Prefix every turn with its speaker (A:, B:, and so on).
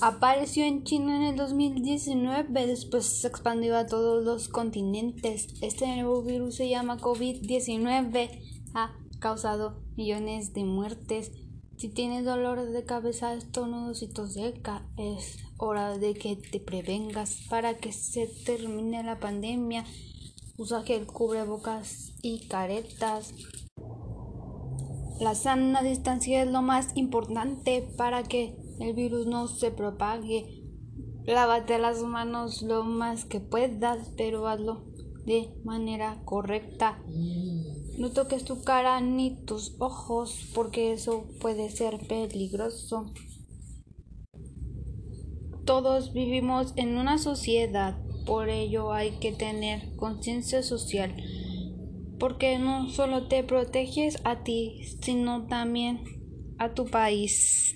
A: Apareció en China en el 2019, después se expandió a todos los continentes. Este nuevo virus se llama COVID-19, ha causado millones de muertes. Si tienes dolor de cabeza, estornudos y tos seca, es hora de que te prevengas para que se termine la pandemia. Usa gel cubrebocas y caretas. La sana distancia es lo más importante para que el virus no se propague. Lávate las manos lo más que puedas, pero hazlo de manera correcta. No toques tu cara ni tus ojos porque eso puede ser peligroso. Todos vivimos en una sociedad, por ello hay que tener conciencia social, porque no solo te proteges a ti, sino también a tu país.